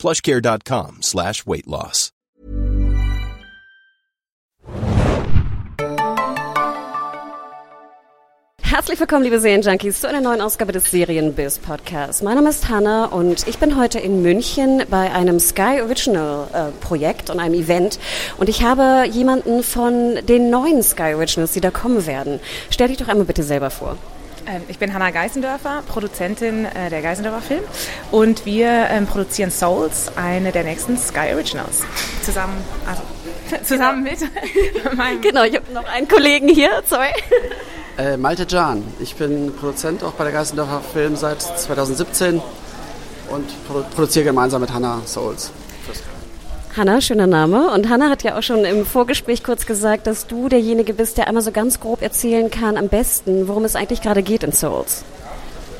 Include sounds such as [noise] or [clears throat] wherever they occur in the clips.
plushcare.com slash weight loss. Herzlich willkommen, liebe Serienjunkies, zu einer neuen Ausgabe des Serienbiz Podcasts. Mein Name ist Hanna und ich bin heute in München bei einem Sky Original äh, Projekt und einem Event. Und ich habe jemanden von den neuen Sky Originals, die da kommen werden. Stell dich doch einmal bitte selber vor. Ähm, ich bin Hanna Geisendörfer, Produzentin äh, der Geisendörfer Film und wir ähm, produzieren Souls, eine der nächsten Sky Originals. Zusammen, also, [laughs] zusammen mit [laughs] meinem... Genau, ich habe noch einen Kollegen hier, sorry. Äh, Malte Jan. Ich bin Produzent auch bei der Geistendorfer Film seit 2017 und produ produziere gemeinsam mit Hannah Souls. Hanna, schöner Name. Und Hanna hat ja auch schon im Vorgespräch kurz gesagt, dass du derjenige bist, der einmal so ganz grob erzählen kann, am besten, worum es eigentlich gerade geht in Souls.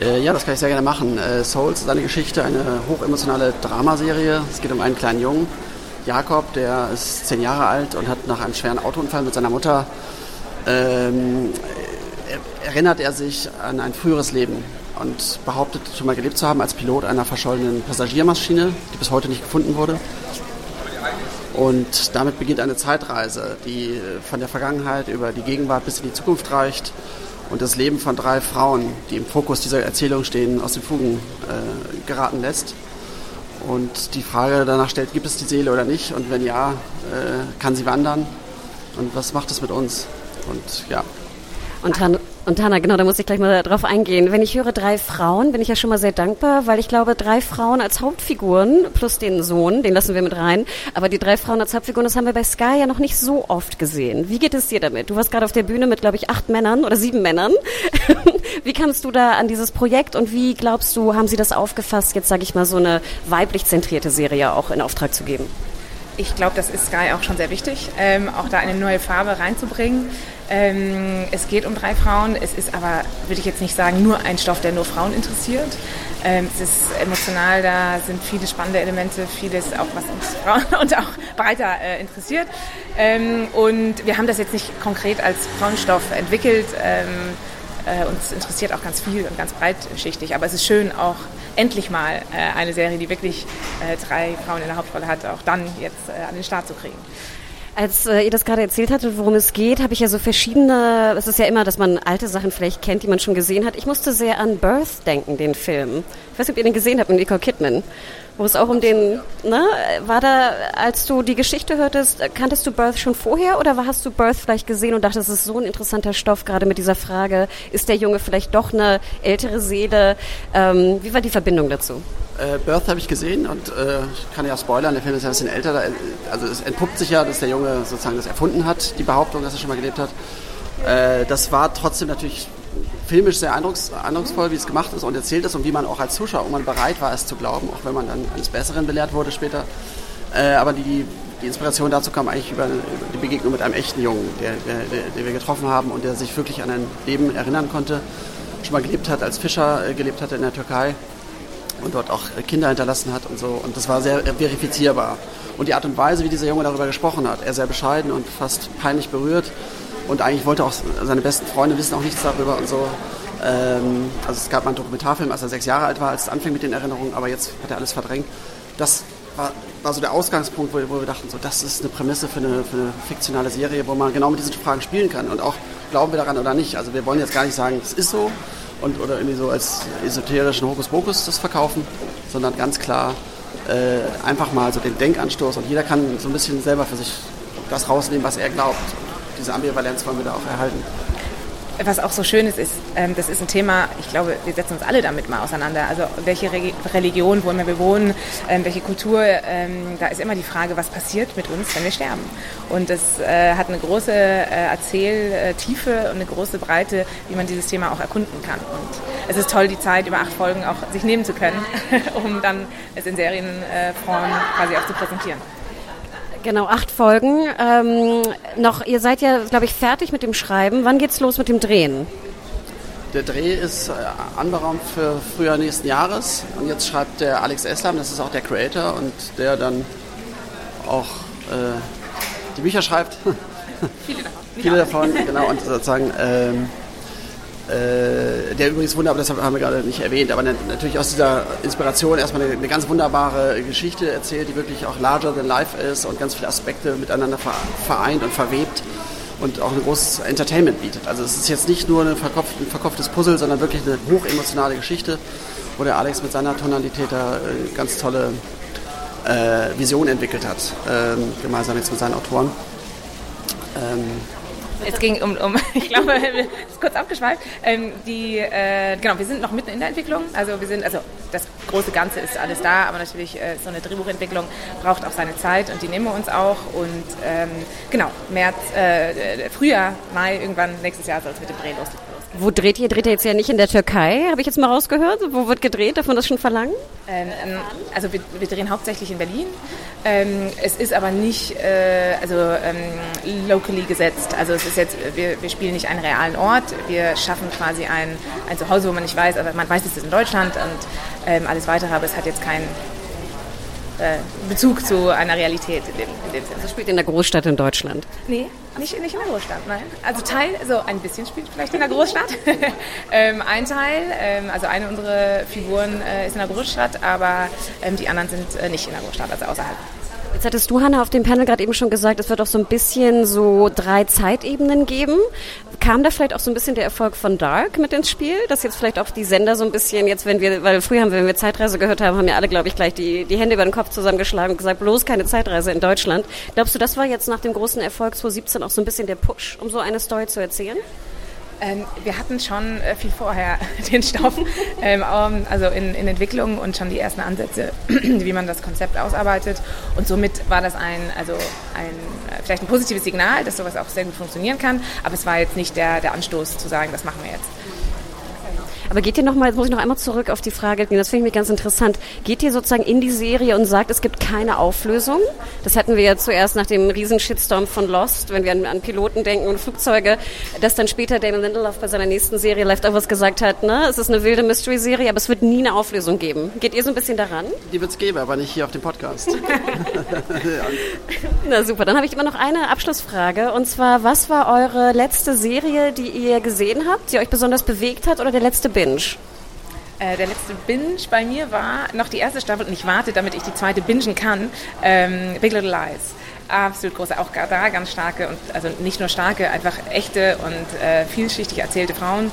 Äh, ja, das kann ich sehr gerne machen. Äh, Souls ist eine Geschichte, eine hochemotionale Dramaserie. Es geht um einen kleinen Jungen, Jakob, der ist zehn Jahre alt und hat nach einem schweren Autounfall mit seiner Mutter ähm, erinnert er sich an ein früheres Leben und behauptet schon mal gelebt zu haben als Pilot einer verschollenen Passagiermaschine, die bis heute nicht gefunden wurde. Und damit beginnt eine Zeitreise, die von der Vergangenheit über die Gegenwart bis in die Zukunft reicht und das Leben von drei Frauen, die im Fokus dieser Erzählung stehen, aus den Fugen äh, geraten lässt. Und die Frage danach stellt, gibt es die Seele oder nicht? Und wenn ja, äh, kann sie wandern? Und was macht es mit uns? Und ja. Und Han und Hanna, genau, da muss ich gleich mal drauf eingehen. Wenn ich höre drei Frauen, bin ich ja schon mal sehr dankbar, weil ich glaube, drei Frauen als Hauptfiguren plus den Sohn, den lassen wir mit rein. Aber die drei Frauen als Hauptfiguren, das haben wir bei Sky ja noch nicht so oft gesehen. Wie geht es dir damit? Du warst gerade auf der Bühne mit, glaube ich, acht Männern oder sieben Männern. [laughs] wie kamst du da an dieses Projekt und wie glaubst du, haben sie das aufgefasst, jetzt sage ich mal, so eine weiblich zentrierte Serie auch in Auftrag zu geben? Ich glaube, das ist Sky auch schon sehr wichtig, ähm, auch da eine neue Farbe reinzubringen. Ähm, es geht um drei Frauen. Es ist aber, würde ich jetzt nicht sagen, nur ein Stoff, der nur Frauen interessiert. Ähm, es ist emotional, da sind viele spannende Elemente, vieles auch, was uns Frauen [laughs] und auch breiter äh, interessiert. Ähm, und wir haben das jetzt nicht konkret als Frauenstoff entwickelt. Ähm, äh, uns interessiert auch ganz viel und ganz breitschichtig. Aber es ist schön, auch endlich mal äh, eine Serie, die wirklich äh, drei Frauen in der Hauptrolle hat, auch dann jetzt äh, an den Start zu kriegen. Als äh, ihr das gerade erzählt hattet, worum es geht, habe ich ja so verschiedene, es ist ja immer, dass man alte Sachen vielleicht kennt, die man schon gesehen hat. Ich musste sehr an Birth denken, den Film. Ich weiß nicht, ob ihr den gesehen habt mit Nicole Kidman wo es auch um den, ne, war da, als du die Geschichte hörtest, kanntest du Birth schon vorher oder hast du Birth vielleicht gesehen und dachtest, es ist so ein interessanter Stoff, gerade mit dieser Frage, ist der Junge vielleicht doch eine ältere Seele? Ähm, wie war die Verbindung dazu? Äh, Birth habe ich gesehen und äh, ich kann ja spoilern, der Film ist ja ein bisschen älter, also es entpuppt sich ja, dass der Junge sozusagen das erfunden hat, die Behauptung, dass er schon mal gelebt hat. Äh, das war trotzdem natürlich filmisch sehr eindrucks, eindrucksvoll, wie es gemacht ist und erzählt ist und wie man auch als Zuschauer man bereit war, es zu glauben, auch wenn man dann eines Besseren belehrt wurde später. Äh, aber die, die Inspiration dazu kam eigentlich über, über, die Begegnung mit einem echten Jungen, der, der, der, wir getroffen haben und der sich wirklich an ein Leben erinnern konnte, schon mal gelebt hat, als Fischer äh, gelebt hatte in der Türkei und dort auch Kinder hinterlassen hat und so. Und das war sehr verifizierbar. Und die Art und Weise, wie dieser Junge darüber gesprochen hat, er sehr bescheiden und fast peinlich berührt, und eigentlich wollte auch seine besten Freunde wissen auch nichts darüber und so. Ähm, also es gab mal einen Dokumentarfilm, als er sechs Jahre alt war, als es anfing mit den Erinnerungen, aber jetzt hat er alles verdrängt. Das war, war so der Ausgangspunkt, wo, wo, wir dachten, so, das ist eine Prämisse für eine, für eine fiktionale Serie, wo man genau mit diesen Fragen spielen kann und auch glauben wir daran oder nicht. Also wir wollen jetzt gar nicht sagen, es ist so und oder irgendwie so als esoterischen Hokuspokus das verkaufen, sondern ganz klar äh, einfach mal so den Denkanstoß und jeder kann so ein bisschen selber für sich das rausnehmen, was er glaubt diese Ambivalenz wollen wir da auch erhalten. Was auch so schön ist, ist, ähm, das ist ein Thema, ich glaube, wir setzen uns alle damit mal auseinander. Also welche Re Religion wollen wir bewohnen, ähm, welche Kultur, ähm, da ist immer die Frage, was passiert mit uns, wenn wir sterben. Und das äh, hat eine große äh, Erzähltiefe und eine große Breite, wie man dieses Thema auch erkunden kann. Und es ist toll, die Zeit über acht Folgen auch sich nehmen zu können, [laughs] um dann es in Serienform quasi auch zu präsentieren. Genau, acht Folgen. Ähm, noch, ihr seid ja, glaube ich, fertig mit dem Schreiben. Wann geht's los mit dem Drehen? Der Dreh ist äh, anberaumt für Frühjahr nächsten Jahres. Und jetzt schreibt der Alex Eslam, das ist auch der Creator und der dann auch äh, die Bücher schreibt. [laughs] Viele davon. Viele davon, genau. Und sozusagen, ähm, äh, der übrigens wunderbar, das haben wir gerade nicht erwähnt, aber natürlich aus dieser Inspiration erstmal eine, eine, ganz wunderbare Geschichte erzählt, die wirklich auch larger than life ist und ganz viele Aspekte miteinander vereint und verwebt und auch ein großes Entertainment bietet. Also es ist jetzt nicht nur ein, verkopft, ein verkopftes Puzzle, sondern wirklich eine hochemotionale Geschichte, wo der Alex mit seiner Tonalität da äh, ganz tolle äh, Vision entwickelt hat, ähm, gemeinsam jetzt mit seinen Autoren. Ähm, es ging um, um [laughs] ich glaube, es ist kurz abgeschweift. Ähm, die, äh, genau, wir sind noch mitten in der Entwicklung. Also wir sind, also das große Ganze ist alles da, aber natürlich äh, so eine Drehbuchentwicklung braucht auch seine Zeit und die nehmen wir uns auch. Und ähm, genau, März, äh, Frühjahr, Mai, irgendwann nächstes Jahr soll es mit dem Dreh losgehen. Wo dreht ihr? Dreht ihr jetzt ja nicht in der Türkei, habe ich jetzt mal rausgehört. Wo wird gedreht? Darf man das schon verlangen? Ähm, ähm, also wir, wir, drehen hauptsächlich in Berlin. Ähm, es ist aber nicht äh, also ähm, locally gesetzt. Also es ist jetzt, wir, wir spielen nicht einen realen Ort. Wir schaffen quasi ein, ein Zuhause, wo man nicht weiß, aber man weiß, es ist in Deutschland und ähm, alles weitere, aber es hat jetzt keinen Bezug zu einer Realität in dem, in dem Sinne. Also spielt in der Großstadt in Deutschland? Nee, nicht, nicht in der Großstadt, nein. Also Teil, so also ein bisschen spielt vielleicht in der Großstadt. [laughs] ähm, ein Teil, ähm, also eine unserer Figuren äh, ist in der Großstadt, aber ähm, die anderen sind äh, nicht in der Großstadt, also außerhalb. Jetzt hattest du, Hanna, auf dem Panel gerade eben schon gesagt, es wird auch so ein bisschen so drei Zeitebenen geben. Kam da vielleicht auch so ein bisschen der Erfolg von Dark mit ins Spiel, dass jetzt vielleicht auch die Sender so ein bisschen jetzt, wenn wir, weil früher haben wir, wenn wir Zeitreise gehört haben, haben ja alle, glaube ich, gleich die, die Hände über den Kopf zusammengeschlagen und gesagt, bloß keine Zeitreise in Deutschland. Glaubst du, das war jetzt nach dem großen Erfolg 2017 auch so ein bisschen der Push, um so eine Story zu erzählen? Ähm, wir hatten schon äh, viel vorher [laughs] den Stoff, ähm, also in, in, Entwicklung und schon die ersten Ansätze, [clears throat] wie man das Konzept ausarbeitet. Und somit war das ein, also ein, äh, vielleicht ein positives Signal, dass sowas auch sehr gut funktionieren kann. Aber es war jetzt nicht der, der Anstoß zu sagen, das machen wir jetzt. Aber geht ihr noch mal, jetzt muss ich noch einmal zurück auf die Frage gehen, das finde ich mir ganz interessant. Geht ihr sozusagen in die Serie und sagt, es gibt keine Auflösung? Das hatten wir ja zuerst nach dem Riesenshitstorm von Lost, wenn wir an, an, Piloten denken und Flugzeuge, dass dann später Damon Lindelof bei seiner nächsten Serie Leftovers gesagt hat, ne, es ist eine wilde Mystery-Serie, aber es wird nie eine Auflösung geben. Geht ihr so ein bisschen daran? Die wird es geben, aber nicht hier auf dem Podcast. [laughs] Na super, dann habe ich immer noch eine Abschlussfrage und zwar, was war eure letzte Serie, die ihr gesehen habt, die euch besonders bewegt hat oder der letzte Bild? Binge? Äh, der letzte Binge bei mir war noch die erste Staffel und ich warte, damit ich die zweite bingen kann. Ähm, Big Little Lies. Absolut große, auch da ganz starke und also nicht nur starke, einfach echte und äh, vielschichtig erzählte Frauen,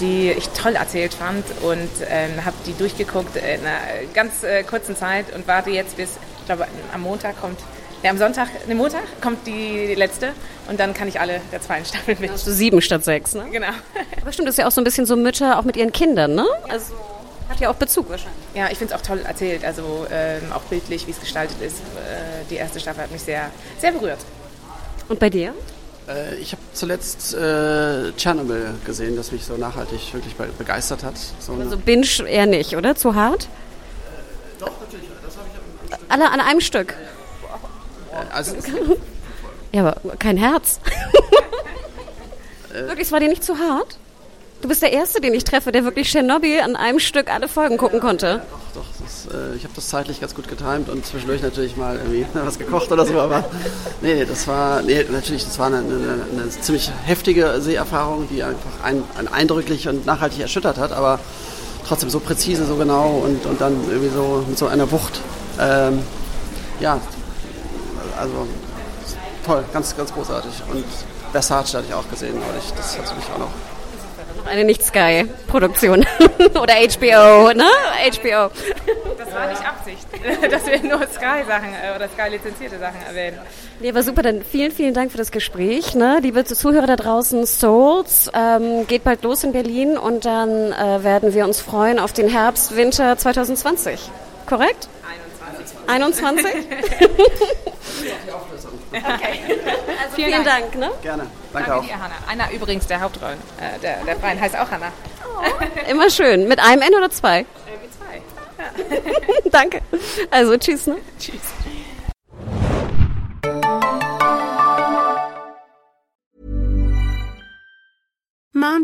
die ich toll erzählt fand und ähm, habe die durchgeguckt in einer ganz äh, kurzen Zeit und warte jetzt bis, ich glaube, am Montag kommt ja, am Sonntag, ne, Montag kommt die letzte und dann kann ich alle der zweiten Staffel mit. Hast du sieben statt sechs, ne? Genau. Aber stimmt, das ist ja auch so ein bisschen so Mütter auch mit ihren Kindern, ne? Also hat ja auch Bezug wahrscheinlich. Ja, ich finde es auch toll erzählt, also ähm, auch bildlich, wie es gestaltet ist. Äh, die erste Staffel hat mich sehr, sehr berührt. Und bei dir? Äh, ich habe zuletzt äh, Tschernobyl gesehen, das mich so nachhaltig wirklich be begeistert hat. So also Binge eher nicht, oder? Zu hart? Doch, natürlich. Das habe ich Alle an einem Stück. Also ja, aber kein Herz. wirklich, es war dir nicht zu hart? Du bist der Erste, den ich treffe, der wirklich Tschernobyl an einem Stück alle Folgen gucken konnte. Doch, doch. Das, äh, ich habe das zeitlich ganz gut getimt und zwischendurch natürlich mal irgendwie [laughs] was gekocht oder so. Aber nee, nee, das war, nee, natürlich, das war eine, eine, eine ziemlich heftige Seherfahrung, die einfach einen, einen eindrücklich und nachhaltig erschüttert hat, aber trotzdem so präzise, so genau und, und dann irgendwie so mit so einer Wucht. Ähm, ja, also toll, ganz, ganz großartig. Und Versace hatte ich auch gesehen neulich. Das hat mich auch noch. Eine Nicht-Sky-Produktion. [laughs] Oder HBO, ne? HBO. Das war nicht Absicht, [laughs] dass wir nur Sky-Sachen äh, oder Sky-lizenzierte Sachen erwähnen. Nee, aber super, dann vielen, vielen Dank für das Gespräch. Ne? Liebe Zuhörer da draußen, Souls ähm, geht bald los in Berlin und dann äh, werden wir uns freuen auf den Herbst, Winter 2020. Korrekt? 21? 21? [laughs] Okay. [laughs] Also vielen, vielen Dank. Dank. ne? Gerne. Danke, Danke auch. Dir, Hanna. Einer übrigens der Hauptrollen, äh, der, der Freien heißt auch Hanna. Oh, immer schön. Mit einem N oder zwei? Äh, mit zwei. Ja. [laughs] Danke. Also tschüss. Ne? Tschüss.